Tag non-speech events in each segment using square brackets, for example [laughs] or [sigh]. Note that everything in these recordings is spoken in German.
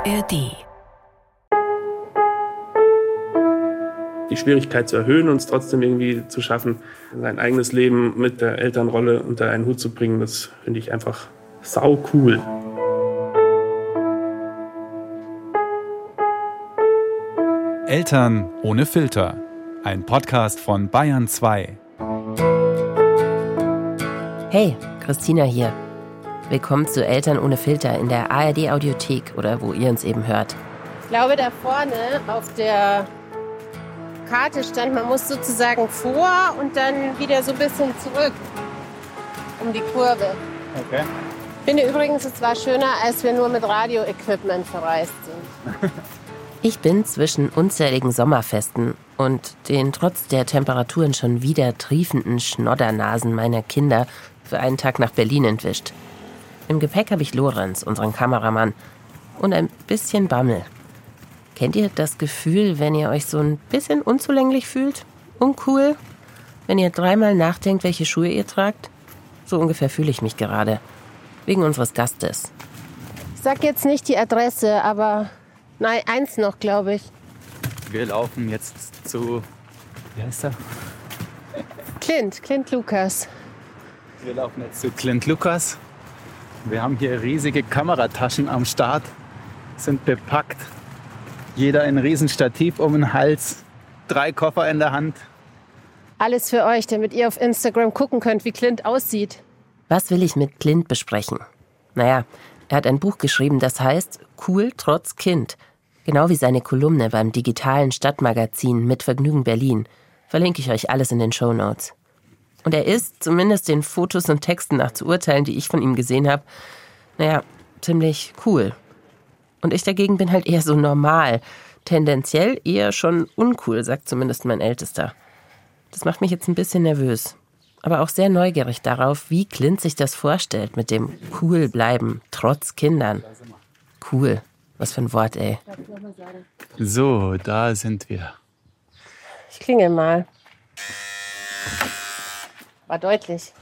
ARD. Die Schwierigkeit zu erhöhen und es trotzdem irgendwie zu schaffen, sein eigenes Leben mit der Elternrolle unter einen Hut zu bringen, das finde ich einfach sau cool. Eltern ohne Filter. Ein Podcast von Bayern 2. Hey, Christina hier. Willkommen zu Eltern ohne Filter in der ARD Audiothek oder wo ihr uns eben hört. Ich glaube, da vorne auf der Karte stand, man muss sozusagen vor und dann wieder so ein bisschen zurück um die Kurve. Okay. Ich finde übrigens, es war schöner, als wir nur mit Radioequipment verreist sind. [laughs] Ich bin zwischen unzähligen Sommerfesten und den trotz der Temperaturen schon wieder triefenden Schnoddernasen meiner Kinder für einen Tag nach Berlin entwischt. Im Gepäck habe ich Lorenz, unseren Kameramann, und ein bisschen Bammel. Kennt ihr das Gefühl, wenn ihr euch so ein bisschen unzulänglich fühlt? Uncool? Wenn ihr dreimal nachdenkt, welche Schuhe ihr tragt? So ungefähr fühle ich mich gerade. Wegen unseres Gastes. Ich sag jetzt nicht die Adresse, aber nein, eins noch, glaube ich. Wir laufen jetzt zu. Wie heißt er? Clint, Clint Lukas. Wir laufen jetzt zu Clint Lukas. Wir haben hier riesige Kamerataschen am Start, sind bepackt. Jeder ein Riesenstativ um den Hals, drei Koffer in der Hand. Alles für euch, damit ihr auf Instagram gucken könnt, wie Clint aussieht. Was will ich mit Clint besprechen? Naja, er hat ein Buch geschrieben, das heißt Cool trotz Kind. Genau wie seine Kolumne beim digitalen Stadtmagazin Mit Vergnügen Berlin. Verlinke ich euch alles in den Show Notes. Und er ist, zumindest den Fotos und Texten nach zu urteilen, die ich von ihm gesehen habe, naja, ziemlich cool. Und ich dagegen bin halt eher so normal. Tendenziell eher schon uncool, sagt zumindest mein Ältester. Das macht mich jetzt ein bisschen nervös. Aber auch sehr neugierig darauf, wie Clint sich das vorstellt mit dem cool bleiben, trotz Kindern. Cool. Was für ein Wort, ey. So, da sind wir. Ich klingel mal. War deutlich.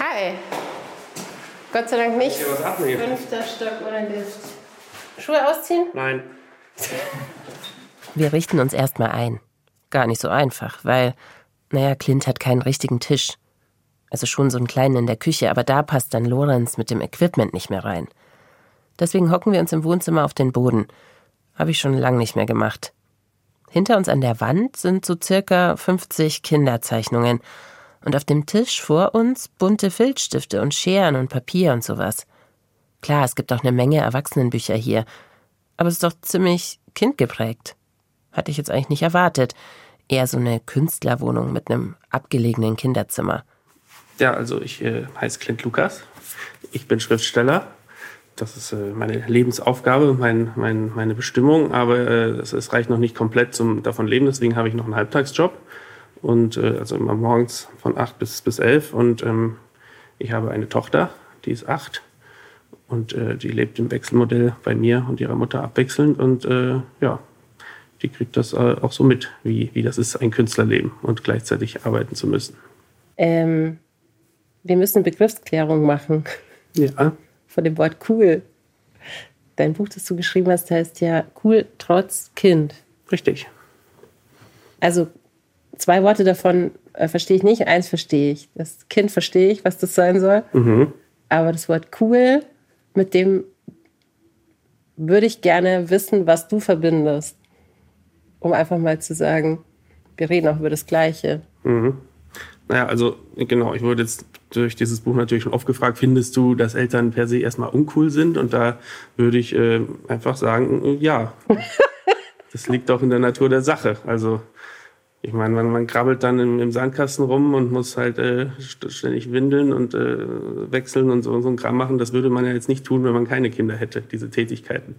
Hi. Gott sei Dank nicht. Ja, was abnehmen. Fünfter Stock oder Lift. Schuhe ausziehen? Nein. Wir richten uns erstmal ein. Gar nicht so einfach, weil, naja, Clint hat keinen richtigen Tisch. Also schon so einen kleinen in der Küche, aber da passt dann Lorenz mit dem Equipment nicht mehr rein. Deswegen hocken wir uns im Wohnzimmer auf den Boden. Habe ich schon lange nicht mehr gemacht. Hinter uns an der Wand sind so circa 50 Kinderzeichnungen. Und auf dem Tisch vor uns bunte Filzstifte und Scheren und Papier und sowas. Klar, es gibt auch eine Menge Erwachsenenbücher hier. Aber es ist doch ziemlich kindgeprägt. Hatte ich jetzt eigentlich nicht erwartet. Eher so eine Künstlerwohnung mit einem abgelegenen Kinderzimmer. Ja, also ich äh, heiße Clint Lukas. Ich bin Schriftsteller. Das ist äh, meine Lebensaufgabe, mein, mein, meine Bestimmung. Aber äh, es, es reicht noch nicht komplett zum davon leben. Deswegen habe ich noch einen Halbtagsjob. Und äh, also immer morgens von acht bis, bis elf. Und ähm, ich habe eine Tochter, die ist acht. Und äh, die lebt im Wechselmodell bei mir und ihrer Mutter abwechselnd. Und äh, ja, die kriegt das äh, auch so mit, wie, wie das ist, ein Künstlerleben und gleichzeitig arbeiten zu müssen. Ähm, wir müssen Begriffsklärung machen Ja, von dem Wort cool. Dein Buch, das du geschrieben hast, heißt ja cool trotz Kind. richtig. Also zwei Worte davon äh, verstehe ich nicht, eins verstehe ich. Das Kind verstehe ich, was das sein soll. Mhm. Aber das Wort cool, mit dem würde ich gerne wissen, was du verbindest. Um einfach mal zu sagen, wir reden auch über das Gleiche. Naja, also genau, ich wurde jetzt durch dieses Buch natürlich schon oft gefragt, findest du, dass Eltern per se erstmal uncool sind? Und da würde ich äh, einfach sagen, äh, ja. [laughs] das liegt auch in der Natur der Sache. Also ich meine, man, man krabbelt dann im, im Sandkasten rum und muss halt äh, st- ständig windeln und äh, wechseln und so, so ein Kram machen. Das würde man ja jetzt nicht tun, wenn man keine Kinder hätte, diese Tätigkeiten.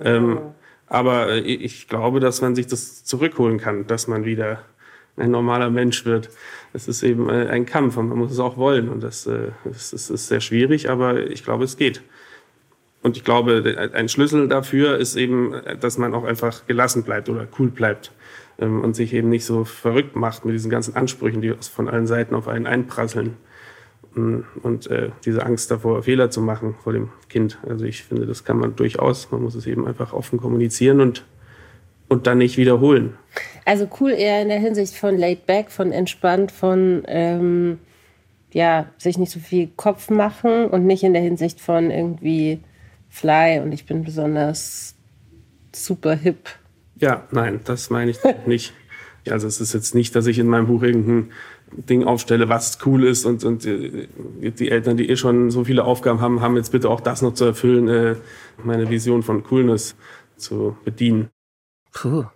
Ähm, aber äh, ich glaube, dass man sich das zurückholen kann, dass man wieder ein normaler Mensch wird. Es ist eben äh, ein Kampf und man muss es auch wollen. Und das, äh, das, ist, ist sehr schwierig, aber ich glaube, es geht. Und ich glaube, ein Schlüssel dafür ist eben, dass man auch einfach gelassen bleibt oder cool bleibt ähm, und sich eben nicht so verrückt macht mit diesen ganzen Ansprüchen, die von allen Seiten auf einen einprasseln. und äh, diese Angst davor, Fehler zu machen vor dem Kind. Also ich finde, das kann man durchaus. Man muss es eben einfach offen kommunizieren und, und dann nicht wiederholen. Also cool eher in der Hinsicht von laid back, von entspannt, von ähm, ja, sich nicht so viel Kopf machen und nicht in der Hinsicht von irgendwie fly und ich bin besonders super hip. Ja, nein, das meine ich [laughs] nicht. Also es ist jetzt nicht, dass ich in meinem Buch irgendein Ding aufstelle, was cool ist und, und äh, die Eltern, die eh schon so viele Aufgaben haben, haben jetzt bitte auch das noch zu erfüllen, äh, meine Vision von Coolness zu bedienen. Puh,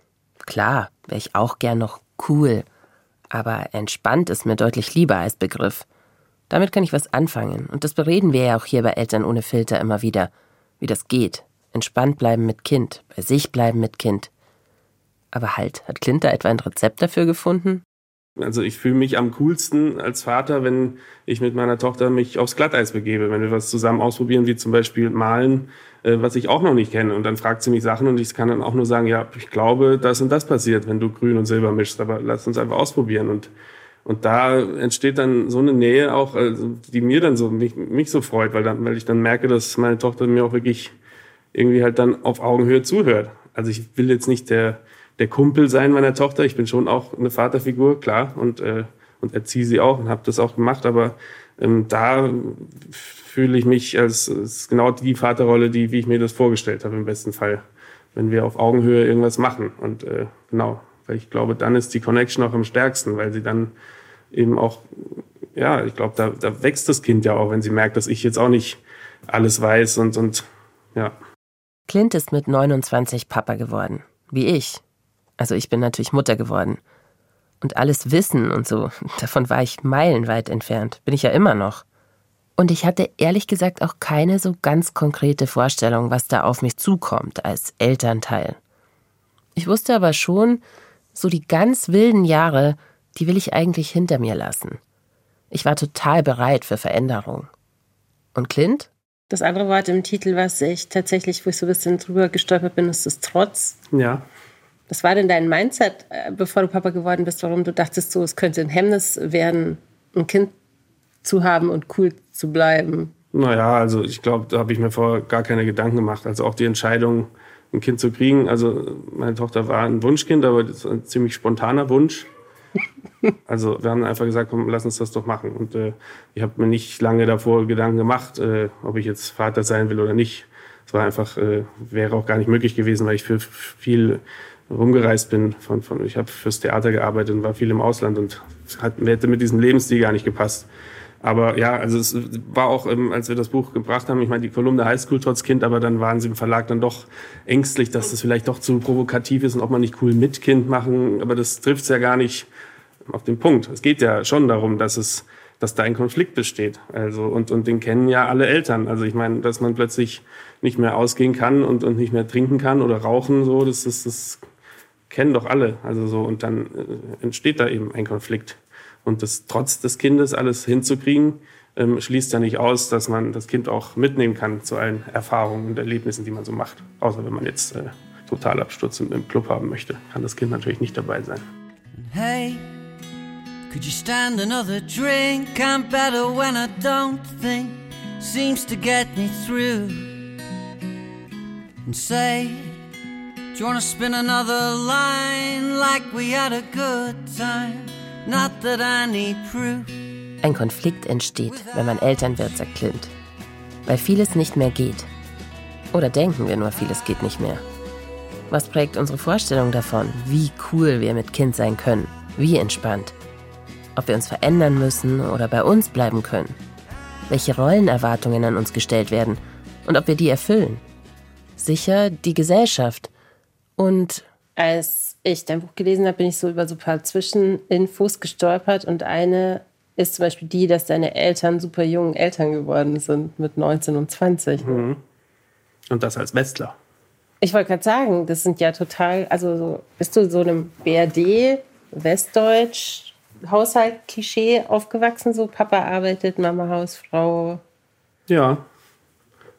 klar, wäre ich auch gern noch cool. Aber entspannt ist mir deutlich lieber als Begriff. Damit kann ich was anfangen. Und das bereden wir ja auch hier bei Eltern ohne Filter immer wieder. Wie das geht. Entspannt bleiben mit Kind. Bei sich bleiben mit Kind. Aber halt, hat Clint da etwa ein Rezept dafür gefunden? Also ich fühle mich am coolsten als Vater, wenn ich mit meiner Tochter mich aufs Glatteis begebe, wenn wir was zusammen ausprobieren, wie zum Beispiel malen, was ich auch noch nicht kenne. Und dann fragt sie mich Sachen und ich kann dann auch nur sagen, ja, ich glaube, das und das passiert, wenn du grün und silber mischst, aber lass uns einfach ausprobieren. Und, und da entsteht dann so eine Nähe auch, also die mir dann so, mich, mich so freut, weil, dann, weil ich dann merke, dass meine Tochter mir auch wirklich irgendwie halt dann auf Augenhöhe zuhört. Also ich will jetzt nicht der der Kumpel sein meiner Tochter. Ich bin schon auch eine Vaterfigur, klar, und, äh, und erziehe sie auch und habe das auch gemacht. Aber ähm, da fühle ich mich als, als genau die Vaterrolle, die, wie ich mir das vorgestellt habe, im besten Fall. Wenn wir auf Augenhöhe irgendwas machen. Und äh, genau, weil ich glaube, dann ist die Connection auch am stärksten, weil sie dann eben auch, ja, ich glaube, da, da wächst das Kind ja auch, wenn sie merkt, dass ich jetzt auch nicht alles weiß und, und ja. Clint ist mit 29 Papa geworden, wie ich. Also ich bin natürlich Mutter geworden. Und alles Wissen und so, davon war ich meilenweit entfernt, bin ich ja immer noch. Und ich hatte ehrlich gesagt auch keine so ganz konkrete Vorstellung, was da auf mich zukommt als Elternteil. Ich wusste aber schon, so die ganz wilden Jahre, die will ich eigentlich hinter mir lassen. Ich war total bereit für Veränderung. Und Clint? Das andere Wort im Titel, was ich tatsächlich, wo ich so ein bisschen drüber gestolpert bin, ist das Trotz. Ja. Was war denn dein Mindset, äh, bevor du Papa geworden bist, warum du dachtest, so, es könnte ein Hemmnis werden, ein Kind zu haben und cool zu bleiben? Naja, also ich glaube, da habe ich mir vorher gar keine Gedanken gemacht. Also auch die Entscheidung, ein Kind zu kriegen. Also meine Tochter war ein Wunschkind, aber das ist ein ziemlich spontaner Wunsch. [laughs] Also wir haben einfach gesagt, komm, lass uns das doch machen. Und äh, ich habe mir nicht lange davor Gedanken gemacht, äh, ob ich jetzt Vater sein will oder nicht. Es war einfach, äh, wäre auch gar nicht möglich gewesen, weil ich für viel rumgereist bin. Von, von, ich habe fürs Theater gearbeitet und war viel im Ausland und hat, hätte mit diesem Lebensstil gar nicht gepasst. Aber ja, also es war auch, ähm, als wir das Buch gebracht haben, ich meine, die Kolumne heißt Cool trotz Kind, aber dann waren sie im Verlag dann doch ängstlich, dass das vielleicht doch zu provokativ ist und ob man nicht cool mit Kind machen. Aber das trifft es ja gar nicht auf den Punkt. Es geht ja schon darum, dass es, dass da ein Konflikt besteht. Also, und, und den kennen ja alle Eltern. Also ich meine, dass man plötzlich nicht mehr ausgehen kann und, und nicht mehr trinken kann oder rauchen, so, das ist, das kennen doch alle. Also so, und dann äh, entsteht da eben ein Konflikt. Und das trotz des Kindes alles hinzukriegen, ähm, schließt ja nicht aus, dass man das Kind auch mitnehmen kann zu allen Erfahrungen und Erlebnissen, die man so macht. Außer wenn man jetzt äh, Totalabsturz im, im Club haben möchte, kann das Kind natürlich nicht dabei sein. Hey, could you stand another drink? I'm better when I don't think. Seems to get me through. And say, you wanna spin another line like we had a good time? Not that I need proof. Ein Konflikt entsteht, wenn man Eltern wird, sagt Clint. Weil vieles nicht mehr geht. Oder denken wir nur, vieles geht nicht mehr. Was prägt unsere Vorstellung davon, wie cool wir mit Kind sein können? Wie entspannt? Ob wir uns verändern müssen oder bei uns bleiben können? Welche Rollenerwartungen an uns gestellt werden und ob wir die erfüllen? Sicher die Gesellschaft und als ich dein Buch gelesen habe, bin ich so über so ein paar Zwischeninfos gestolpert und eine ist zum Beispiel die, dass deine Eltern super jungen Eltern geworden sind mit 19 und 20. Mhm. Und das als Westler. Ich wollte gerade sagen, das sind ja total, also so, bist du so einem BRD, Westdeutsch, Haushalt-Klischee aufgewachsen, so Papa arbeitet, Mama Hausfrau? Ja,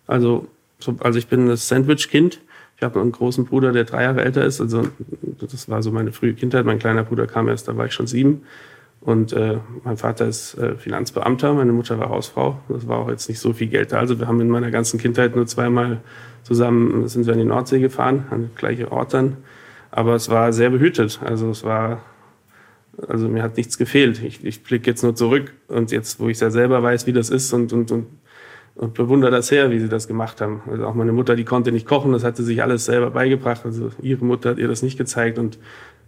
also, so, also ich bin das Sandwich-Kind ich habe einen großen Bruder, der drei Jahre älter ist. Also das war so meine frühe Kindheit. Mein kleiner Bruder kam erst, da war ich schon sieben. Und äh, mein Vater ist äh, Finanzbeamter, meine Mutter war Hausfrau. Das war auch jetzt nicht so viel Geld da. Also wir haben in meiner ganzen Kindheit nur zweimal zusammen sind wir in die Nordsee gefahren, an den gleichen Ort dann. Aber es war sehr behütet. Also es war, also mir hat nichts gefehlt. Ich, ich blicke jetzt nur zurück und jetzt, wo ich ja selber weiß, wie das ist und, und, und, und bewundere das her, wie sie das gemacht haben. Also auch meine Mutter, die konnte nicht kochen, das hatte sich alles selber beigebracht. Also ihre Mutter hat ihr das nicht gezeigt und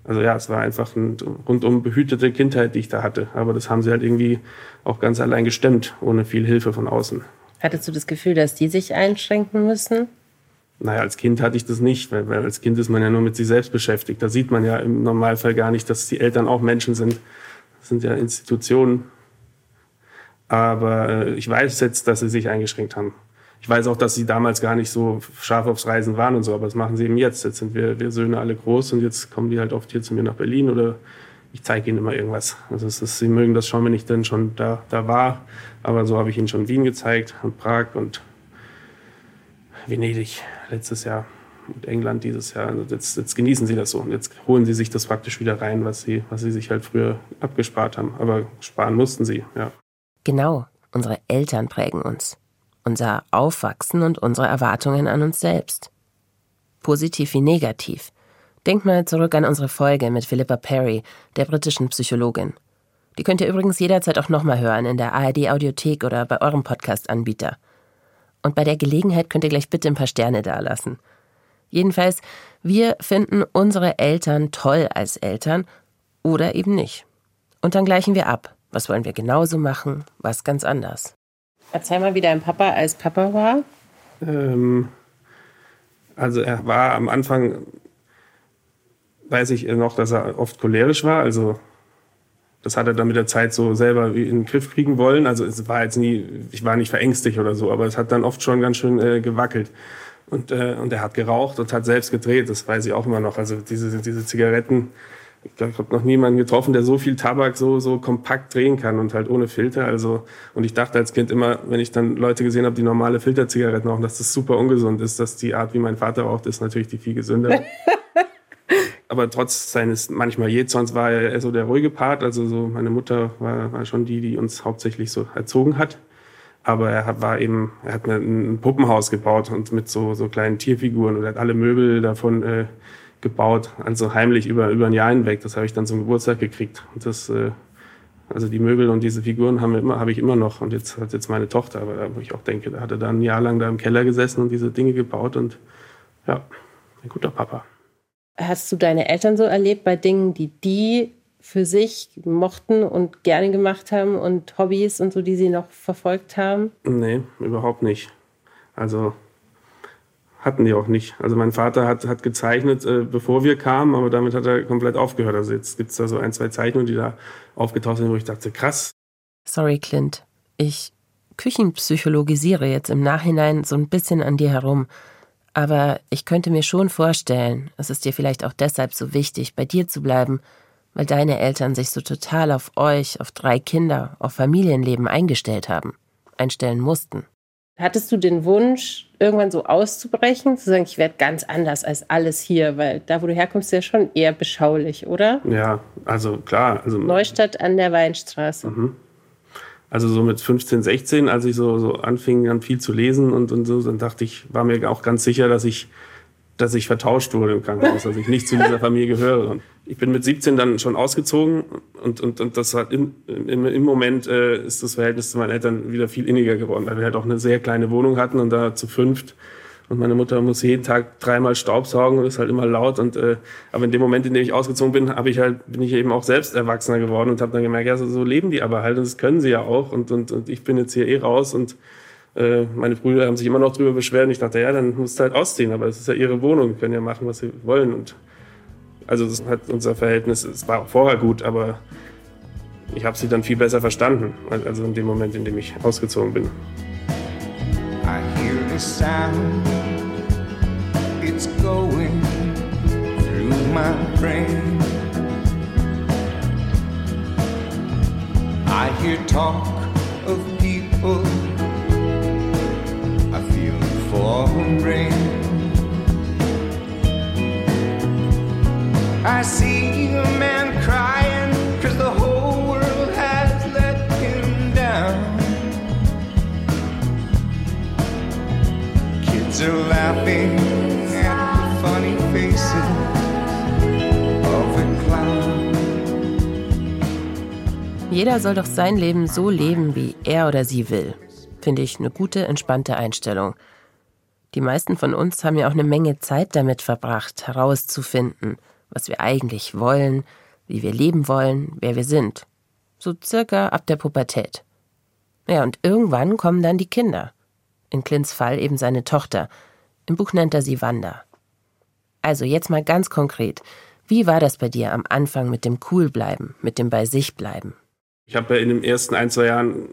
also ja, es war einfach eine rundum behütete Kindheit, die ich da hatte. Aber das haben sie halt irgendwie auch ganz allein gestemmt, ohne viel Hilfe von außen. Hattest du das Gefühl, dass die sich einschränken müssen? Naja, als Kind hatte ich das nicht, weil, weil als Kind ist man ja nur mit sich selbst beschäftigt. Da sieht man ja im Normalfall gar nicht, dass die Eltern auch Menschen sind. Das sind ja Institutionen. Aber äh, ich weiß jetzt, dass sie sich eingeschränkt haben. Ich weiß auch, dass sie damals gar nicht so scharf aufs Reisen waren und so, aber das machen sie eben jetzt. Jetzt sind wir, wir Söhne alle groß und jetzt kommen die halt oft hier zu mir nach Berlin oder ich zeige ihnen immer irgendwas. Also es ist, sie mögen das schon, wenn ich dann schon da, da war. Aber so habe ich ihnen schon Wien gezeigt und Prag und Venedig letztes Jahr und England dieses Jahr. Also jetzt, jetzt genießen sie das so und jetzt holen sie sich das praktisch wieder rein, was sie, was sie sich halt früher abgespart haben. Aber sparen mussten sie, ja. Genau, unsere Eltern prägen uns. Unser Aufwachsen und unsere Erwartungen an uns selbst. Positiv wie negativ. Denkt mal zurück an unsere Folge mit Philippa Perry, der britischen Psychologin. Die könnt ihr übrigens jederzeit auch nochmal hören in der ARD Audiothek oder bei eurem Podcast-Anbieter. Und bei der Gelegenheit könnt ihr gleich bitte ein paar Sterne dalassen. Jedenfalls, wir finden unsere Eltern toll als Eltern oder eben nicht. Und dann gleichen wir ab. Was wollen wir genauso machen, was ganz anders. Erzähl mal, wie dein Papa als Papa war. Ähm, also er war am Anfang, weiß ich noch, dass er oft cholerisch war. Also das hat er dann mit der Zeit so selber in den Griff kriegen wollen. Also es war jetzt nie, ich war nicht verängstigt oder so, aber es hat dann oft schon ganz schön äh, gewackelt. Und, äh, und er hat geraucht und hat selbst gedreht, das weiß ich auch immer noch. Also diese, diese Zigaretten, ich glaube, ich habe noch niemanden getroffen, der so viel Tabak so, so kompakt drehen kann und halt ohne Filter. Also, und ich dachte als Kind immer, wenn ich dann Leute gesehen habe, die normale Filterzigaretten rauchen, dass das super ungesund ist, dass die Art, wie mein Vater raucht, ist natürlich die viel gesünder. [laughs] aber trotz seines manchmal Jezorns war er so der ruhige Part. Also so meine Mutter war, war schon die, die uns hauptsächlich so erzogen hat. Aber er war eben, er hat ein Puppenhaus gebaut und mit so, so kleinen Tierfiguren und er hat alle Möbel davon äh, gebaut, also heimlich über, über ein Jahr hinweg. Das habe ich dann zum Geburtstag gekriegt. Und das, äh, also die Möbel und diese Figuren haben wir immer, habe ich immer noch. Und jetzt hat jetzt meine Tochter, aber wo ich auch denke, da hat er dann ein Jahr lang da im Keller gesessen und diese Dinge gebaut und ja, ein guter Papa. Hast du deine Eltern so erlebt bei Dingen, die die für sich mochten und gerne gemacht haben und Hobbys und so, die sie noch verfolgt haben? Nee, überhaupt nicht. Also hatten die auch nicht. Also mein Vater hat, hat gezeichnet, äh, bevor wir kamen, aber damit hat er komplett aufgehört. Also jetzt gibt es da so ein, zwei Zeichnungen, die da aufgetaucht sind, wo ich dachte, krass. Sorry, Clint. Ich küchenpsychologisiere jetzt im Nachhinein so ein bisschen an dir herum. Aber ich könnte mir schon vorstellen, es ist dir vielleicht auch deshalb so wichtig, bei dir zu bleiben, weil deine Eltern sich so total auf euch, auf drei Kinder, auf Familienleben eingestellt haben, einstellen mussten. Hattest du den Wunsch, irgendwann so auszubrechen, zu sagen, ich werde ganz anders als alles hier, weil da, wo du herkommst, ist ja schon eher beschaulich, oder? Ja, also klar. Also, Neustadt an der Weinstraße. Mhm. Also so mit 15, 16, als ich so, so anfing, dann viel zu lesen und, und so, dann dachte ich, war mir auch ganz sicher, dass ich, dass ich vertauscht wurde im Krankenhaus, dass ich nicht zu dieser Familie gehöre. Und ich bin mit 17 dann schon ausgezogen und, und, und das hat in, im, im Moment äh, ist das Verhältnis zu meinen Eltern wieder viel inniger geworden, weil wir halt auch eine sehr kleine Wohnung hatten und da zu fünft und meine Mutter muss jeden Tag dreimal Staubsaugen und ist halt immer laut. Und äh, aber in dem Moment, in dem ich ausgezogen bin, habe ich halt bin ich eben auch selbst erwachsener geworden und habe dann gemerkt, ja, so, so leben die aber halt und das können sie ja auch. Und und, und ich bin jetzt hier eh raus und äh, meine Brüder haben sich immer noch drüber beschwert. Und ich dachte, ja, dann musst du halt ausziehen. Aber es ist ja ihre Wohnung, die können ja machen, was sie wollen. Und also das hat unser Verhältnis, es war auch vorher gut, aber ich habe sie dann viel besser verstanden, also in dem Moment, in dem ich ausgezogen bin. I hear this sound, it's going through my brain. I hear talk of people, I feel the falling rain. I see a man crying cause the whole world has let him down. Kids are laughing funny faces of a clown. Jeder soll doch sein Leben so leben, wie er oder sie will. Finde ich eine gute, entspannte Einstellung. Die meisten von uns haben ja auch eine Menge Zeit damit verbracht, herauszufinden, was wir eigentlich wollen, wie wir leben wollen, wer wir sind. So circa ab der Pubertät. Ja, und irgendwann kommen dann die Kinder. In Clints Fall eben seine Tochter. Im Buch nennt er sie Wanda. Also jetzt mal ganz konkret. Wie war das bei dir am Anfang mit dem Coolbleiben, mit dem bei sich bleiben? Ich habe ja in den ersten ein, zwei Jahren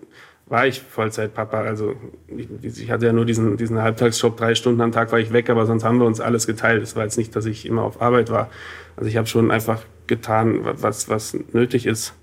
war ich Vollzeitpapa. Also ich, ich, hatte ja nur diesen, diesen Halbtagsjob, drei Stunden am Tag war ich weg, aber sonst haben wir uns alles geteilt. Es war jetzt nicht, dass ich immer auf Arbeit war. Also ich habe schon einfach getan, was, was nötig ist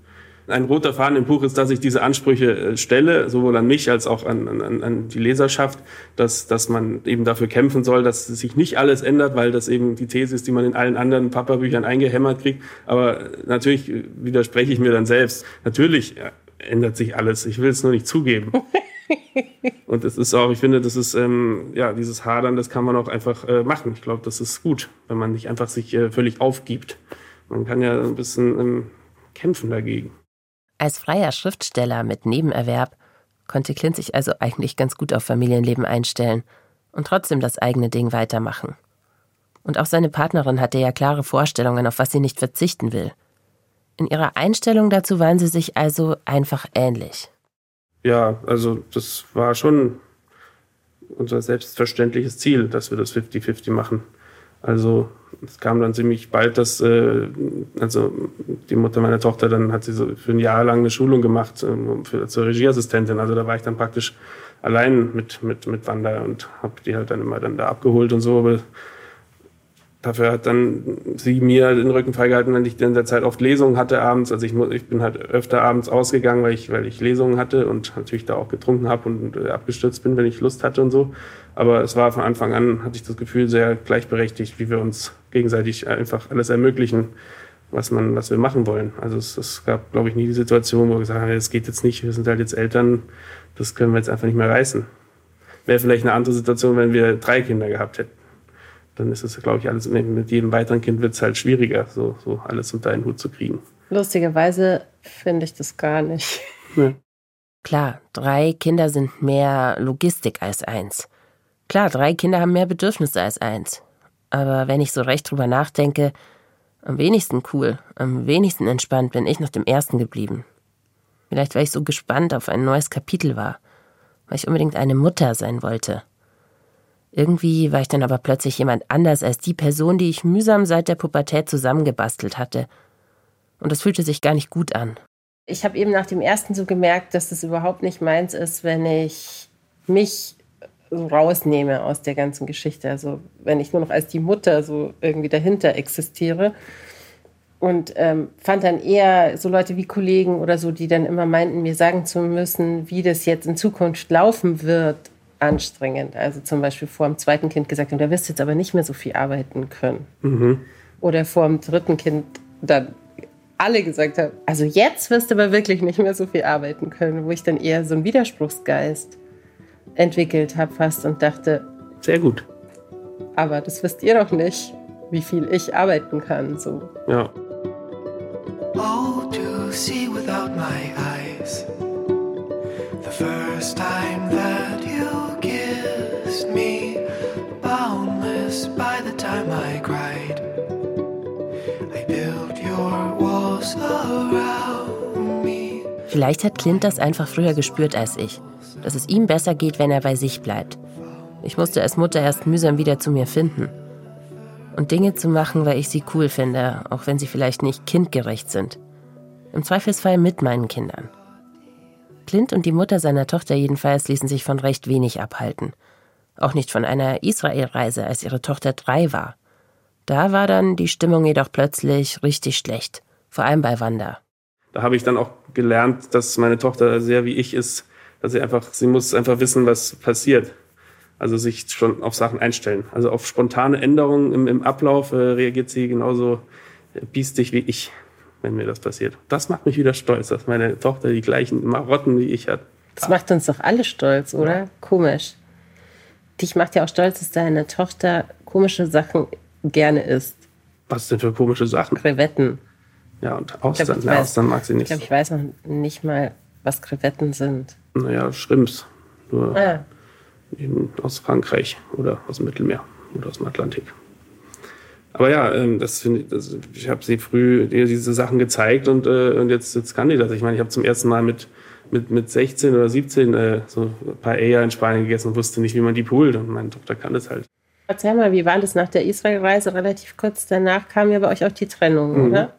ein roter Faden im Buch ist, dass ich diese Ansprüche äh, stelle, sowohl an mich als auch an, an, an die Leserschaft, dass, dass man eben dafür kämpfen soll, dass sich nicht alles ändert, weil das eben die These ist, die man in allen anderen Papa-Büchern eingehämmert kriegt. Aber natürlich widerspreche ich mir dann selbst. Natürlich ändert sich alles. Ich will es nur nicht zugeben. [laughs] Und es ist auch, ich finde, das ist, ähm, ja, dieses Hadern, das kann man auch einfach äh, machen. Ich glaube, das ist gut, wenn man nicht einfach sich äh, völlig aufgibt. Man kann ja ein bisschen ähm, kämpfen dagegen. Als freier Schriftsteller mit Nebenerwerb konnte Clint sich also eigentlich ganz gut auf Familienleben einstellen und trotzdem das eigene Ding weitermachen. Und auch seine Partnerin hatte ja klare Vorstellungen, auf was sie nicht verzichten will. In ihrer Einstellung dazu waren sie sich also einfach ähnlich. Ja, also das war schon unser selbstverständliches Ziel, dass wir das 50-50 machen. Also es kam dann ziemlich bald, dass äh, also die Mutter meiner Tochter dann hat sie so für ein Jahr lang eine Schulung gemacht ähm, für, zur Regieassistentin. Also da war ich dann praktisch allein mit mit mit Wanda und habe die halt dann immer dann da abgeholt und so. Aber dafür hat dann sie mir den Rücken freigehalten, wenn ich in der Zeit oft Lesungen hatte abends. Also ich, ich bin halt öfter abends ausgegangen, weil ich, weil ich Lesungen hatte und natürlich da auch getrunken habe und äh, abgestürzt bin, wenn ich Lust hatte und so. Aber es war von Anfang an, hatte ich das Gefühl, sehr gleichberechtigt, wie wir uns gegenseitig einfach alles ermöglichen, was man, was wir machen wollen. Also es, es gab, glaube ich, nie die Situation, wo wir gesagt haben, das geht jetzt nicht, wir sind halt jetzt Eltern, das können wir jetzt einfach nicht mehr reißen. Wäre vielleicht eine andere Situation, wenn wir drei Kinder gehabt hätten dann ist es, glaube ich, alles mit jedem weiteren Kind wird es halt schwieriger, so, so alles unter einen Hut zu kriegen. Lustigerweise finde ich das gar nicht. Ja. Klar, drei Kinder sind mehr Logistik als eins. Klar, drei Kinder haben mehr Bedürfnisse als eins. Aber wenn ich so recht drüber nachdenke, am wenigsten cool, am wenigsten entspannt bin ich nach dem ersten geblieben. Vielleicht, weil ich so gespannt auf ein neues Kapitel war, weil ich unbedingt eine Mutter sein wollte. Irgendwie war ich dann aber plötzlich jemand anders als die Person, die ich mühsam seit der Pubertät zusammengebastelt hatte. Und es fühlte sich gar nicht gut an. Ich habe eben nach dem ersten so gemerkt, dass das überhaupt nicht meins ist, wenn ich mich rausnehme aus der ganzen Geschichte. Also wenn ich nur noch als die Mutter so irgendwie dahinter existiere. Und ähm, fand dann eher so Leute wie Kollegen oder so, die dann immer meinten, mir sagen zu müssen, wie das jetzt in Zukunft laufen wird, anstrengend. Also zum Beispiel vor dem zweiten Kind gesagt haben, da wirst du jetzt aber nicht mehr so viel arbeiten können. Mhm. Oder vor dem dritten Kind dann alle gesagt haben, also jetzt wirst du aber wirklich nicht mehr so viel arbeiten können, wo ich dann eher so einen Widerspruchsgeist entwickelt habe fast und dachte, sehr gut. Aber das wisst ihr doch nicht, wie viel ich arbeiten kann. So. Ja. Vielleicht hat Clint das einfach früher gespürt als ich, dass es ihm besser geht, wenn er bei sich bleibt. Ich musste als Mutter erst mühsam wieder zu mir finden. Und Dinge zu machen, weil ich sie cool finde, auch wenn sie vielleicht nicht kindgerecht sind. Im Zweifelsfall mit meinen Kindern. Clint und die Mutter seiner Tochter jedenfalls ließen sich von recht wenig abhalten auch nicht von einer Israelreise, als ihre Tochter drei war. Da war dann die Stimmung jedoch plötzlich richtig schlecht, vor allem bei Wanda. Da habe ich dann auch gelernt, dass meine Tochter sehr wie ich ist, dass sie einfach, sie muss einfach wissen, was passiert. Also sich schon auf Sachen einstellen. Also auf spontane Änderungen im, im Ablauf äh, reagiert sie genauso biestig wie ich, wenn mir das passiert. Das macht mich wieder stolz, dass meine Tochter die gleichen Marotten wie ich hat. Das macht uns doch alle stolz, oder? Ja. Komisch dich macht ja auch stolz, dass deine Tochter komische Sachen gerne isst. Was denn für komische Sachen? Krevetten. Ja, und Austern, glaub, ich ja, weiß- Austern mag sie Ich nicht. glaube, ich weiß noch nicht mal, was Krevetten sind. Naja, Schrimps. Nur Ah, eben aus Frankreich oder aus dem Mittelmeer oder aus dem Atlantik. Aber ja, ähm, das finde ich, das, ich habe sie früh diese Sachen gezeigt und, äh, und jetzt, jetzt kann die das. Ich meine, ich habe zum ersten Mal mit, mit, mit 16 oder 17 äh, so ein paar Eier in Spanien gegessen und wusste nicht, wie man die poolt. Und meine Tochter kann das halt. Erzähl mal, wie war das nach der Israel-Reise? Relativ kurz danach kam ja bei euch auch die Trennung, Mhm. oder?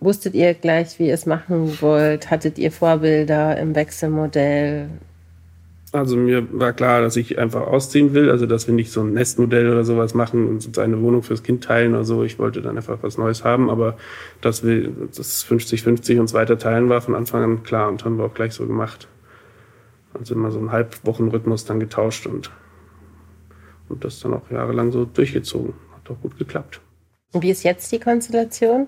Wusstet ihr gleich, wie ihr es machen wollt? Hattet ihr Vorbilder im Wechselmodell? Also mir war klar, dass ich einfach ausziehen will, also dass wir nicht so ein Nestmodell oder sowas machen und uns eine Wohnung fürs Kind teilen oder so. Ich wollte dann einfach was Neues haben, aber dass wir das 50-50 uns weiter teilen war von Anfang an klar und haben wir auch gleich so gemacht. Also immer so einen Halbwochenrhythmus dann getauscht und, und das dann auch jahrelang so durchgezogen. Hat auch gut geklappt. Und wie ist jetzt die Konstellation?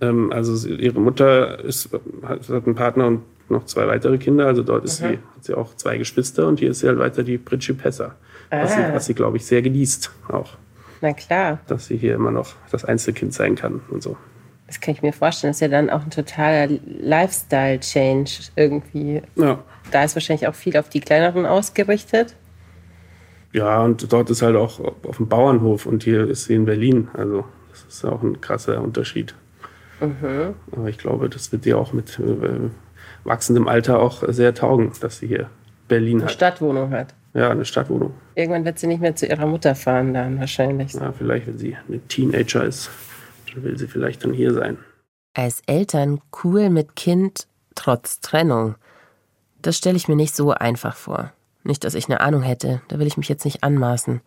Ähm, also ihre Mutter ist, hat, hat einen Partner und noch zwei weitere Kinder. Also dort ist sie, hat sie auch zwei Geschwister und hier ist sie halt weiter die Principessa. Was sie, Ah. was sie glaube ich, sehr genießt auch. Na klar, Dass sie hier immer noch das Einzelkind sein kann und so. das kann ich mir vorstellen. Das ist ja dann auch ein totaler Lifestyle-Change irgendwie. Ja. Da ist wahrscheinlich auch viel auf die Kleineren ausgerichtet. Ja, und dort ist halt auch auf dem Bauernhof und hier ist sie in Berlin. Also das ist auch ein krasser Unterschied. Aber ich glaube, das wird ihr auch mit äh, wachsendem Alter auch sehr taugen, dass sie hier Berlin Eine hat. Stadtwohnung hat. Ja, eine Stadtwohnung. Irgendwann wird sie nicht mehr zu ihrer Mutter fahren dann wahrscheinlich. Ja, vielleicht, wenn sie eine Teenager ist, dann will sie vielleicht dann hier sein. Als Eltern cool mit Kind trotz Trennung. Das stelle ich mir nicht so einfach vor. Nicht, dass ich eine Ahnung hätte, da will ich mich jetzt nicht anmaßen.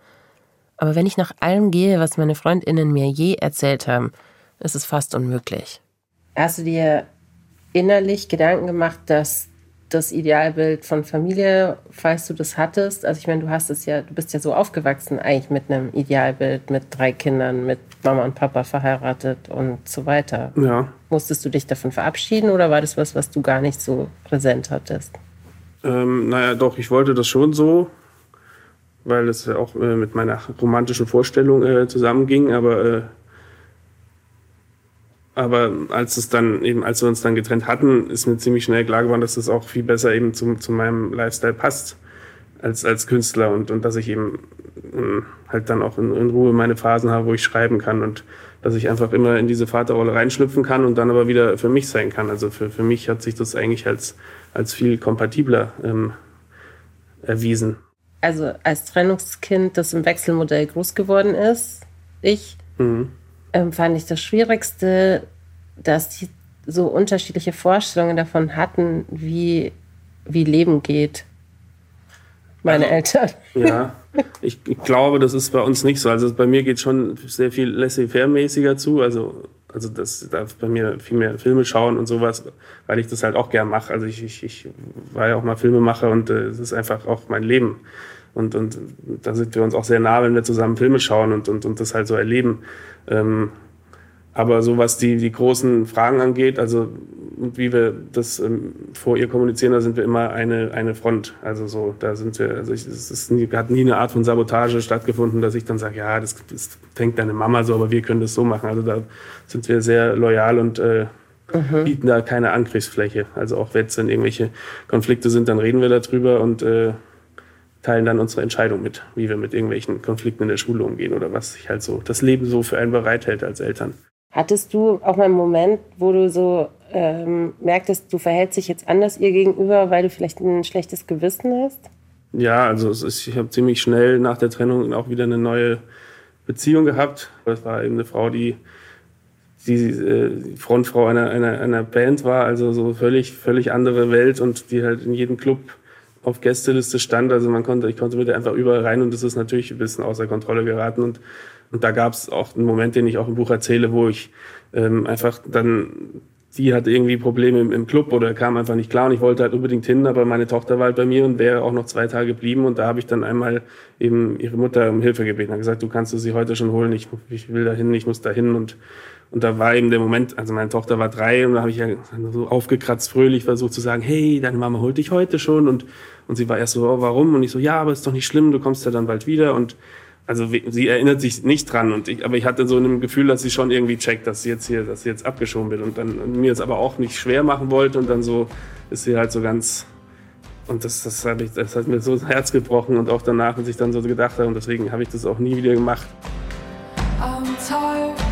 Aber wenn ich nach allem gehe, was meine Freundinnen mir je erzählt haben, ist es fast unmöglich. Hast du dir innerlich Gedanken gemacht, dass das Idealbild von Familie, falls du das hattest, also ich meine, du hast es ja, du bist ja so aufgewachsen eigentlich mit einem Idealbild, mit drei Kindern, mit Mama und Papa verheiratet und so weiter. Ja, Musstest du dich davon verabschieden oder war das was, was du gar nicht so präsent hattest? ähm, naja, doch, ich wollte das schon so, weil es ja auch äh, mit meiner romantischen Vorstellung äh, zusammenging, aber äh, aber als es dann eben, als wir uns dann getrennt hatten, ist mir ziemlich schnell klar geworden, dass das auch viel besser eben zum, zu meinem Lifestyle passt als, als Künstler und, und dass ich eben ähm, halt dann auch in, in Ruhe meine Phasen habe, wo ich schreiben kann und dass ich einfach immer in diese Vaterrolle reinschlüpfen kann und dann aber wieder für mich sein kann. Also für, für mich hat sich das eigentlich als, als viel kompatibler ähm, erwiesen. Also als Trennungskind, das im Wechselmodell groß geworden ist, ich, Mhm. Ähm, fand ich das Schwierigste, dass die so unterschiedliche Vorstellungen davon hatten, wie, wie Leben geht. Meine Eltern. Ja, [laughs] ich, ich glaube, das ist bei uns nicht so. Also bei mir geht schon sehr viel laissez-faire-mäßiger zu. Also, also das darf bei mir viel mehr Filme schauen und sowas, weil ich das halt auch gern mache. Also ich, ich, ich war ja auch mal Filmemacher und äh, es ist einfach auch mein Leben. Und, und da sind wir uns auch sehr nah, wenn wir zusammen Filme schauen und, und, und das halt so erleben. Ähm, aber so was die, die großen Fragen angeht, also wie wir das ähm, vor ihr kommunizieren, da sind wir immer eine, eine Front. Also so, da sind wir, also ich, es ist nie, hat nie eine Art von Sabotage stattgefunden, dass ich dann sage, ja, das, das denkt deine Mama so, aber wir können das so machen. Also da sind wir sehr loyal und äh, bieten da keine Angriffsfläche. Also auch wenn es dann irgendwelche Konflikte sind, dann reden wir darüber und äh, teilen dann unsere Entscheidung mit, wie wir mit irgendwelchen Konflikten in der Schule umgehen oder was sich halt so das Leben so für einen bereithält als Eltern. Hattest du auch mal einen Moment, wo du so ähm, merktest, du verhältst dich jetzt anders ihr gegenüber, weil du vielleicht ein schlechtes Gewissen hast? Ja, also ist, ich habe ziemlich schnell nach der Trennung auch wieder eine neue Beziehung gehabt. Das war eben eine Frau, die die äh, Frontfrau einer, einer, einer Band war, also so völlig, völlig andere Welt und die halt in jedem Club auf Gästeliste stand. Also man konnte, ich konnte mit einfach überall rein und das ist natürlich ein bisschen außer Kontrolle geraten. Und, und da gab es auch einen Moment, den ich auch im Buch erzähle, wo ich ähm, einfach dann, die hatte irgendwie Probleme im, im Club oder kam einfach nicht klar und ich wollte halt unbedingt hin, aber meine Tochter war halt bei mir und wäre auch noch zwei Tage geblieben und da habe ich dann einmal eben ihre Mutter um Hilfe gebeten, hat gesagt, du kannst du sie heute schon holen, ich, ich will da hin, ich muss da hin und und da war eben der Moment, also meine Tochter war drei und da habe ich ja so aufgekratzt, fröhlich versucht zu sagen, hey, deine Mama holt dich heute schon. Und, und sie war erst so, oh, warum? Und ich so, ja, aber ist doch nicht schlimm, du kommst ja dann bald wieder. Und, also sie erinnert sich nicht dran und ich, aber ich hatte so ein Gefühl, dass sie schon irgendwie checkt, dass sie jetzt hier, dass sie jetzt abgeschoben wird und dann mir es aber auch nicht schwer machen wollte und dann so ist sie halt so ganz und das, das, hat ich, das hat mir so das Herz gebrochen und auch danach, als ich dann so gedacht habe und deswegen habe ich das auch nie wieder gemacht. I'm tired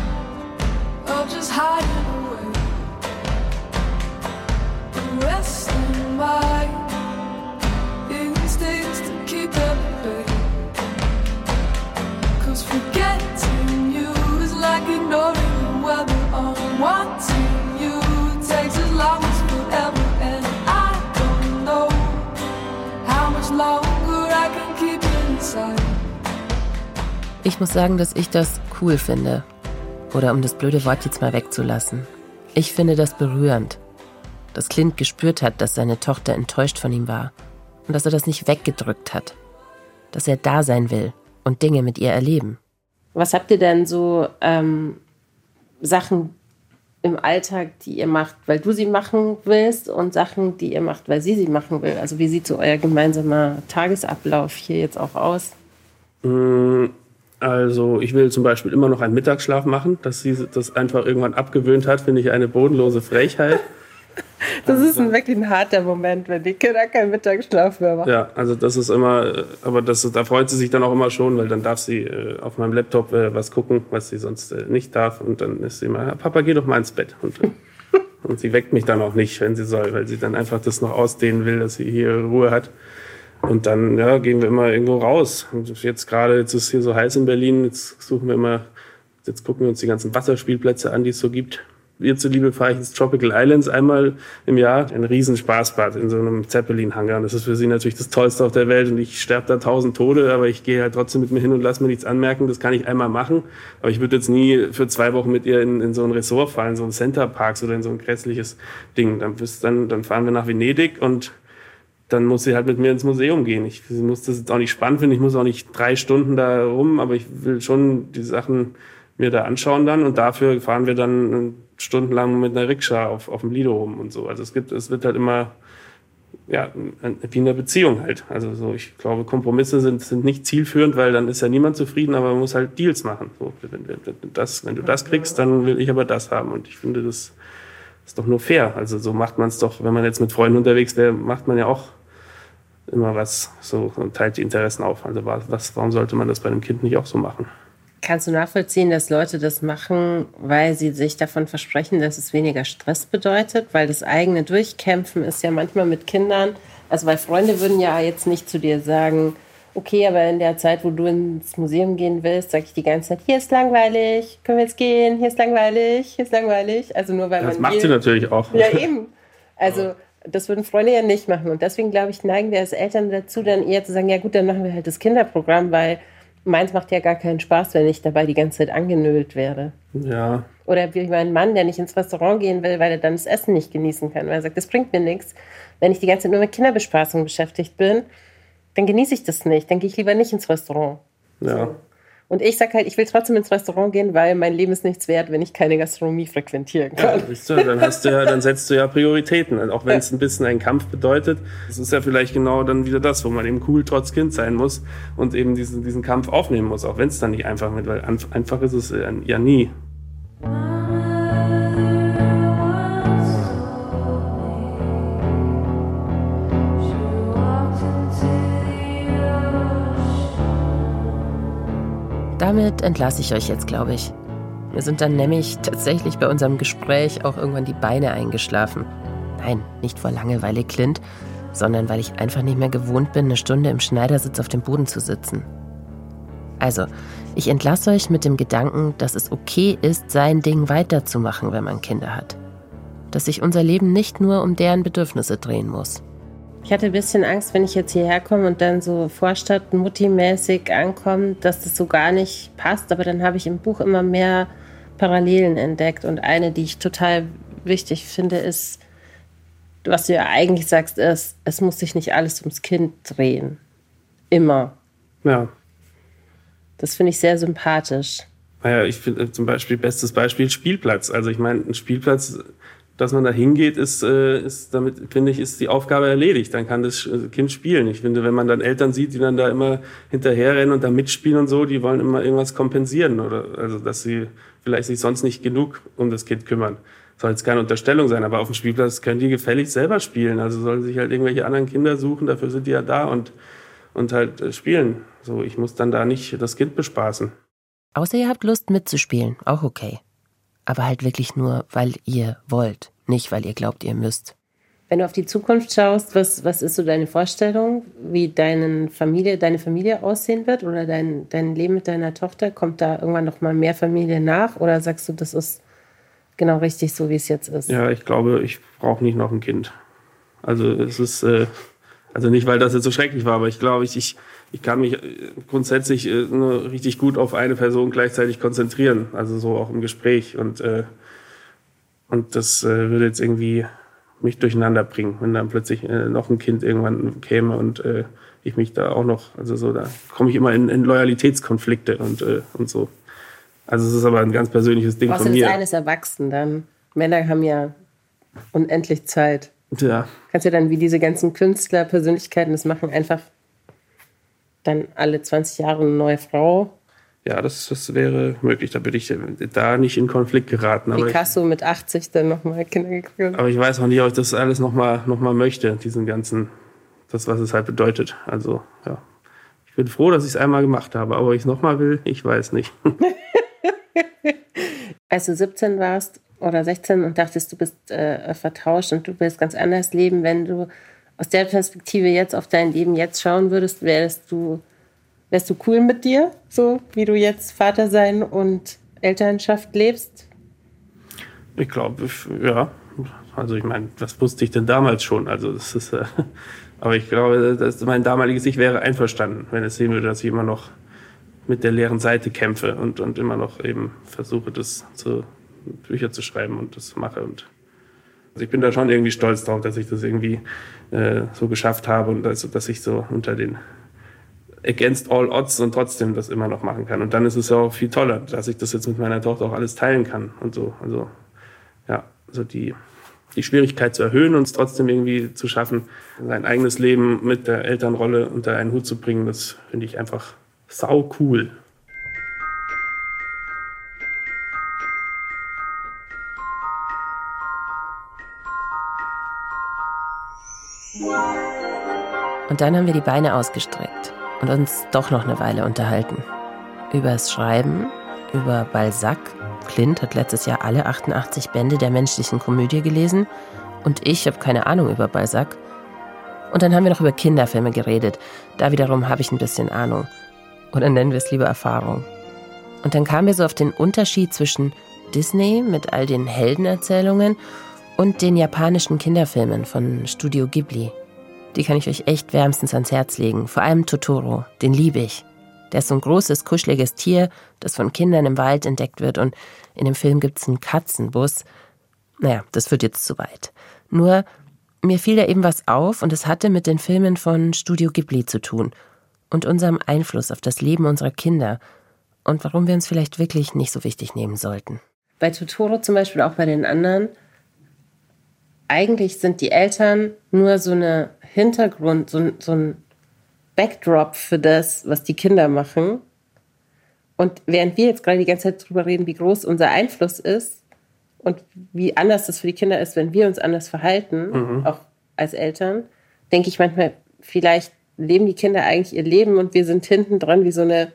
Ich muss sagen, dass ich das cool finde. Oder um das blöde Wort jetzt mal wegzulassen. Ich finde das berührend. Dass Clint gespürt hat, dass seine Tochter enttäuscht von ihm war. Und dass er das nicht weggedrückt hat. Dass er da sein will und Dinge mit ihr erleben. Was habt ihr denn so ähm, Sachen im Alltag, die ihr macht, weil du sie machen willst und Sachen, die ihr macht, weil sie sie machen will? Also wie sieht so euer gemeinsamer Tagesablauf hier jetzt auch aus? Mmh also ich will zum Beispiel immer noch einen Mittagsschlaf machen. Dass sie das einfach irgendwann abgewöhnt hat, finde ich eine bodenlose Frechheit. Das ist ein wirklich ein harter Moment, wenn die Kinder keinen Mittagsschlaf mehr machen. Ja, also das ist immer, aber das, da freut sie sich dann auch immer schon, weil dann darf sie äh, auf meinem Laptop äh, was gucken, was sie sonst äh, nicht darf. Und dann ist sie immer, Papa, geh doch mal ins Bett. Und, äh, und sie weckt mich dann auch nicht, wenn sie soll, weil sie dann einfach das noch ausdehnen will, dass sie hier Ruhe hat. Und dann ja, gehen wir immer irgendwo raus. Und jetzt gerade, jetzt ist es hier so heiß in Berlin, jetzt suchen wir immer, jetzt gucken wir uns die ganzen Wasserspielplätze an, die es so gibt. Ihr zuliebe fahre ich ins Tropical Islands einmal im Jahr. Ein riesen Spaßbad in so einem Zeppelin-Hangar. Das ist für sie natürlich das Tollste auf der Welt. Und ich sterbe da tausend Tode, aber ich gehe halt trotzdem mit mir hin und lasse mir nichts anmerken. Das kann ich einmal machen. Aber ich würde jetzt nie für zwei Wochen mit ihr in, in so ein Ressort fahren, so ein Center Parks oder in so ein grässliches Ding. Dann, dann, dann fahren wir nach Venedig und dann muss sie halt mit mir ins Museum gehen. Ich muss das jetzt auch nicht spannend finden, ich muss auch nicht drei Stunden da rum, aber ich will schon die Sachen mir da anschauen dann und dafür fahren wir dann stundenlang mit einer Rikscha auf, auf dem Lido rum und so. Also es gibt, es wird halt immer, ja, wie in einer Beziehung halt. Also so, ich glaube, Kompromisse sind, sind nicht zielführend, weil dann ist ja niemand zufrieden, aber man muss halt Deals machen. So, wenn, wenn, das, wenn du das kriegst, dann will ich aber das haben. Und ich finde, das ist doch nur fair. Also so macht man es doch, wenn man jetzt mit Freunden unterwegs wäre, macht man ja auch immer was, so und teilt die Interessen auf. Also was, warum sollte man das bei einem Kind nicht auch so machen? Kannst du nachvollziehen, dass Leute das machen, weil sie sich davon versprechen, dass es weniger Stress bedeutet? Weil das eigene Durchkämpfen ist ja manchmal mit Kindern, also weil Freunde würden ja jetzt nicht zu dir sagen, okay, aber in der Zeit, wo du ins Museum gehen willst, sage ich die ganze Zeit, hier ist langweilig, können wir jetzt gehen, hier ist langweilig, hier ist langweilig. Also nur weil das man. Das macht sie natürlich auch. Ja, [laughs] eben. Also das würden Freunde ja nicht machen. Und deswegen, glaube ich, neigen wir als Eltern dazu, dann eher zu sagen, ja gut, dann machen wir halt das Kinderprogramm, weil meins macht ja gar keinen Spaß, wenn ich dabei die ganze Zeit angenölt werde. Ja. Oder wie mein Mann, der nicht ins Restaurant gehen will, weil er dann das Essen nicht genießen kann, weil er sagt, das bringt mir nichts. Wenn ich die ganze Zeit nur mit Kinderbespaßung beschäftigt bin, dann genieße ich das nicht. Dann gehe ich lieber nicht ins Restaurant. Ja. So. Und ich sage halt, ich will trotzdem ins Restaurant gehen, weil mein Leben ist nichts wert, wenn ich keine Gastronomie frequentieren kann. Ja, du, dann, hast du ja, dann setzt du ja Prioritäten. Auch wenn es ein bisschen einen Kampf bedeutet. Das ist ja vielleicht genau dann wieder das, wo man eben cool trotz Kind sein muss und eben diesen, diesen Kampf aufnehmen muss, auch wenn es dann nicht einfach wird, weil einfach ist es ja nie. Damit entlasse ich euch jetzt, glaube ich. Mir sind dann nämlich tatsächlich bei unserem Gespräch auch irgendwann die Beine eingeschlafen. Nein, nicht vor Langeweile, Clint, sondern weil ich einfach nicht mehr gewohnt bin, eine Stunde im Schneidersitz auf dem Boden zu sitzen. Also, ich entlasse euch mit dem Gedanken, dass es okay ist, sein Ding weiterzumachen, wenn man Kinder hat. Dass sich unser Leben nicht nur um deren Bedürfnisse drehen muss. Ich hatte ein bisschen Angst, wenn ich jetzt hierher komme und dann so Vorstadt-Mutti-mäßig ankomme, dass das so gar nicht passt. Aber dann habe ich im Buch immer mehr Parallelen entdeckt. Und eine, die ich total wichtig finde, ist, was du ja eigentlich sagst, ist, es muss sich nicht alles ums Kind drehen. Immer. Ja. Das finde ich sehr sympathisch. Naja, ich finde zum Beispiel, bestes Beispiel Spielplatz. Also ich meine, ein Spielplatz dass man da hingeht, ist, äh, ist damit, finde ich, ist die Aufgabe erledigt. Dann kann das Kind spielen. Ich finde, wenn man dann Eltern sieht, die dann da immer hinterherrennen und da mitspielen und so, die wollen immer irgendwas kompensieren oder also dass sie vielleicht sich sonst nicht genug um das Kind kümmern. Soll jetzt keine Unterstellung sein, aber auf dem Spielplatz können die gefälligst selber spielen. Also sollen sich halt irgendwelche anderen Kinder suchen, dafür sind die ja da und, und halt äh, spielen. So, ich muss dann da nicht das Kind bespaßen. Außer ihr habt Lust mitzuspielen, auch okay aber halt wirklich nur, weil ihr wollt, nicht weil ihr glaubt, ihr müsst. Wenn du auf die Zukunft schaust, was, was ist so deine Vorstellung, wie deine Familie, deine Familie aussehen wird oder dein, dein Leben mit deiner Tochter? Kommt da irgendwann noch mal mehr Familie nach oder sagst du, das ist genau richtig so, wie es jetzt ist? Ja, ich glaube, ich brauche nicht noch ein Kind. Also es ist, äh, also nicht, weil das jetzt so schrecklich war, aber ich glaube, ich, ich, ich kann mich äh, grundsätzlich äh, nur richtig gut auf eine Person gleichzeitig konzentrieren, also so auch im Gespräch und äh, und das äh, würde jetzt irgendwie mich durcheinander bringen, wenn dann plötzlich äh, noch ein Kind irgendwann käme und äh, ich mich da auch noch, also so, da komme ich immer in, in Loyalitätskonflikte und, äh, und so. Also es ist aber ein ganz persönliches Ding von mir. eines erwachsen dann. Männer haben ja unendlich Zeit. Ja. Kannst ja dann wie diese ganzen Künstler, Persönlichkeiten das machen, einfach dann alle 20 Jahre eine neue Frau. Ja, das, das wäre möglich. Da bin ich da nicht in Konflikt geraten. Aber Picasso ich, mit 80 dann nochmal Kinder gekriegt. Aber ich weiß auch nicht, ob ich das alles nochmal noch mal möchte, diesen ganzen, das, was es halt bedeutet. Also, ja. Ich bin froh, dass ich es einmal gemacht habe, aber ob ich es nochmal will, ich weiß nicht. [laughs] Als du 17 warst oder 16 und dachtest, du bist äh, vertauscht und du willst ganz anders leben, wenn du aus der Perspektive jetzt auf dein Leben jetzt schauen würdest, wärst du, wärst du cool mit dir, so wie du jetzt Vater sein und Elternschaft lebst? Ich glaube, ja. Also ich meine, was wusste ich denn damals schon? Also das ist, äh, [laughs] aber ich glaube, dass mein damaliges Ich wäre einverstanden, wenn es sehen würde, dass ich immer noch mit der leeren Seite kämpfe und, und immer noch eben versuche, das zu Bücher zu schreiben und das mache und also ich bin da schon irgendwie stolz drauf, dass ich das irgendwie äh, so geschafft habe und dass, dass ich so unter den against all odds und trotzdem das immer noch machen kann. Und dann ist es ja auch viel toller, dass ich das jetzt mit meiner Tochter auch alles teilen kann und so. Also ja, so die, die Schwierigkeit zu erhöhen und es trotzdem irgendwie zu schaffen, sein eigenes Leben mit der Elternrolle unter einen Hut zu bringen, das finde ich einfach sau cool. Und dann haben wir die Beine ausgestreckt und uns doch noch eine Weile unterhalten. Übers Schreiben, über Balzac. Clint hat letztes Jahr alle 88 Bände der menschlichen Komödie gelesen und ich habe keine Ahnung über Balzac. Und dann haben wir noch über Kinderfilme geredet. Da wiederum habe ich ein bisschen Ahnung. Oder nennen wir es lieber Erfahrung. Und dann kamen wir so auf den Unterschied zwischen Disney mit all den Heldenerzählungen und den japanischen Kinderfilmen von Studio Ghibli. Die kann ich euch echt wärmstens ans Herz legen. Vor allem Totoro, den liebe ich. Der ist so ein großes, kuscheliges Tier, das von Kindern im Wald entdeckt wird und in dem Film gibt's einen Katzenbus. Naja, das führt jetzt zu weit. Nur, mir fiel da eben was auf und es hatte mit den Filmen von Studio Ghibli zu tun und unserem Einfluss auf das Leben unserer Kinder und warum wir uns vielleicht wirklich nicht so wichtig nehmen sollten. Bei Totoro zum Beispiel, auch bei den anderen, eigentlich sind die Eltern nur so eine Hintergrund, so, so ein Backdrop für das, was die Kinder machen. Und während wir jetzt gerade die ganze Zeit darüber reden, wie groß unser Einfluss ist und wie anders das für die Kinder ist, wenn wir uns anders verhalten, mhm. auch als Eltern, denke ich manchmal, vielleicht leben die Kinder eigentlich ihr Leben und wir sind hinten dran wie so eine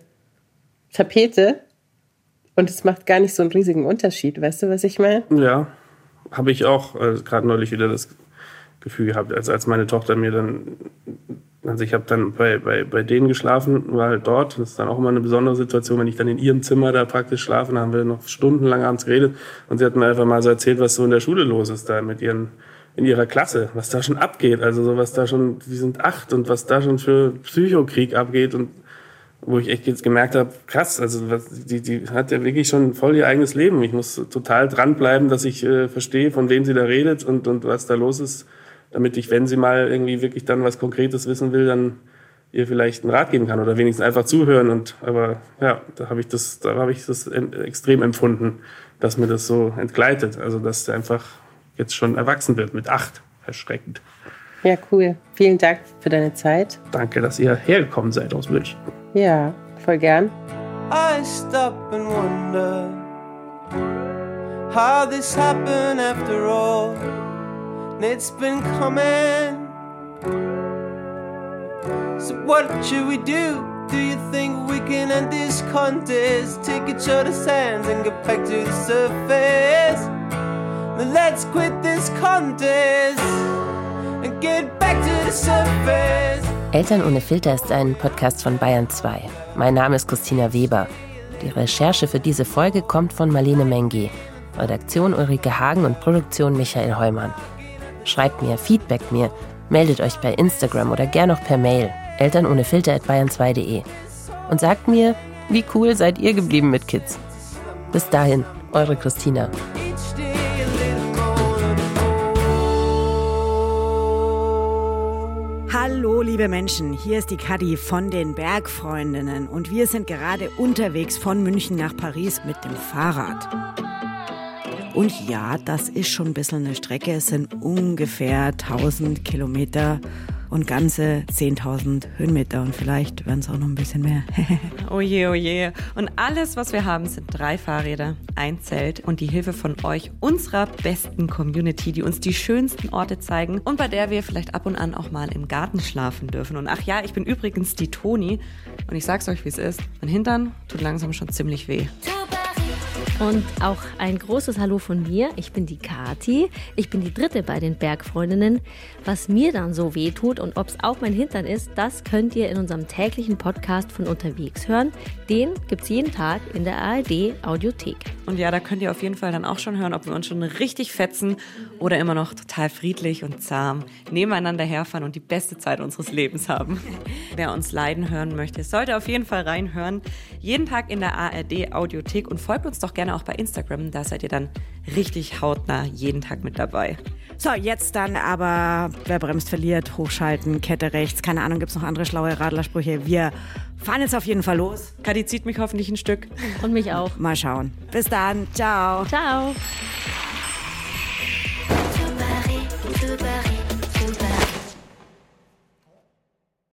Tapete. Und es macht gar nicht so einen riesigen Unterschied. Weißt du, was ich meine? Ja habe ich auch äh, gerade neulich wieder das Gefühl gehabt, als, als meine Tochter mir dann, also ich habe dann bei, bei, bei denen geschlafen, war halt dort. Das ist dann auch immer eine besondere Situation, wenn ich dann in ihrem Zimmer da praktisch schlafe. Dann haben wir noch stundenlang abends geredet und sie hat mir einfach mal so erzählt, was so in der Schule los ist da mit ihren in ihrer Klasse, was da schon abgeht, also so was da schon, die sind acht und was da schon für Psychokrieg abgeht und wo ich echt jetzt gemerkt habe, krass, also die, die hat ja wirklich schon voll ihr eigenes Leben. Ich muss total dranbleiben, dass ich äh, verstehe, von wem sie da redet und, und was da los ist, damit ich, wenn sie mal irgendwie wirklich dann was Konkretes wissen will, dann ihr vielleicht einen Rat geben kann oder wenigstens einfach zuhören. Und aber ja, da habe ich das, da habe ich das extrem empfunden, dass mir das so entgleitet. Also dass einfach jetzt schon erwachsen wird mit acht. Erschreckend. Ja, cool. Vielen Dank für deine Zeit. Danke, dass ihr hergekommen seid aus München. Ja, voll gern. I stop and wonder how this happened after all. And it's been coming. So, what should we do? Do you think we can end this contest? Take each other's hands and get back to the surface. Then let's quit this contest Eltern ohne Filter ist ein Podcast von Bayern 2. Mein Name ist Christina Weber. Die Recherche für diese Folge kommt von Marlene Mengi. Redaktion Ulrike Hagen und Produktion Michael Heumann. Schreibt mir, feedback mir, meldet euch bei Instagram oder gern auch per Mail eltern ohne Filter at bayern2.de und sagt mir, wie cool seid ihr geblieben mit Kids. Bis dahin, eure Christina. Hallo, liebe Menschen, hier ist die Kadi von den Bergfreundinnen und wir sind gerade unterwegs von München nach Paris mit dem Fahrrad. Und ja, das ist schon ein bisschen eine Strecke. Es sind ungefähr 1000 Kilometer und ganze 10.000 Höhenmeter und vielleicht werden es auch noch ein bisschen mehr. [laughs] Oje, oje. Und alles, was wir haben, sind drei Fahrräder, ein Zelt und die Hilfe von euch, unserer besten Community, die uns die schönsten Orte zeigen und bei der wir vielleicht ab und an auch mal im Garten schlafen dürfen. Und ach ja, ich bin übrigens die Toni und ich sag's euch, wie es ist. Mein Hintern tut langsam schon ziemlich weh. Und auch ein großes Hallo von mir. Ich bin die Kati. Ich bin die dritte bei den Bergfreundinnen. Was mir dann so weh tut und ob es auch mein Hintern ist, das könnt ihr in unserem täglichen Podcast von unterwegs hören. Den gibt's jeden Tag in der ARD Audiothek. Und ja, da könnt ihr auf jeden Fall dann auch schon hören, ob wir uns schon richtig fetzen oder immer noch total friedlich und zahm nebeneinander herfahren und die beste Zeit unseres Lebens haben. [laughs] Wer uns leiden hören möchte, sollte auf jeden Fall reinhören. Jeden Tag in der ARD Audiothek und folgt uns doch gerne auch bei Instagram. Da seid ihr dann richtig hautnah jeden Tag mit dabei. So, jetzt dann aber, wer bremst, verliert, hochschalten, Kette rechts, keine Ahnung, gibt's noch andere schlaue Radlersprüche. Wir fahren jetzt auf jeden Fall los. Kadi zieht mich hoffentlich ein Stück. Und mich auch. Mal schauen. Bis dann, ciao. Ciao.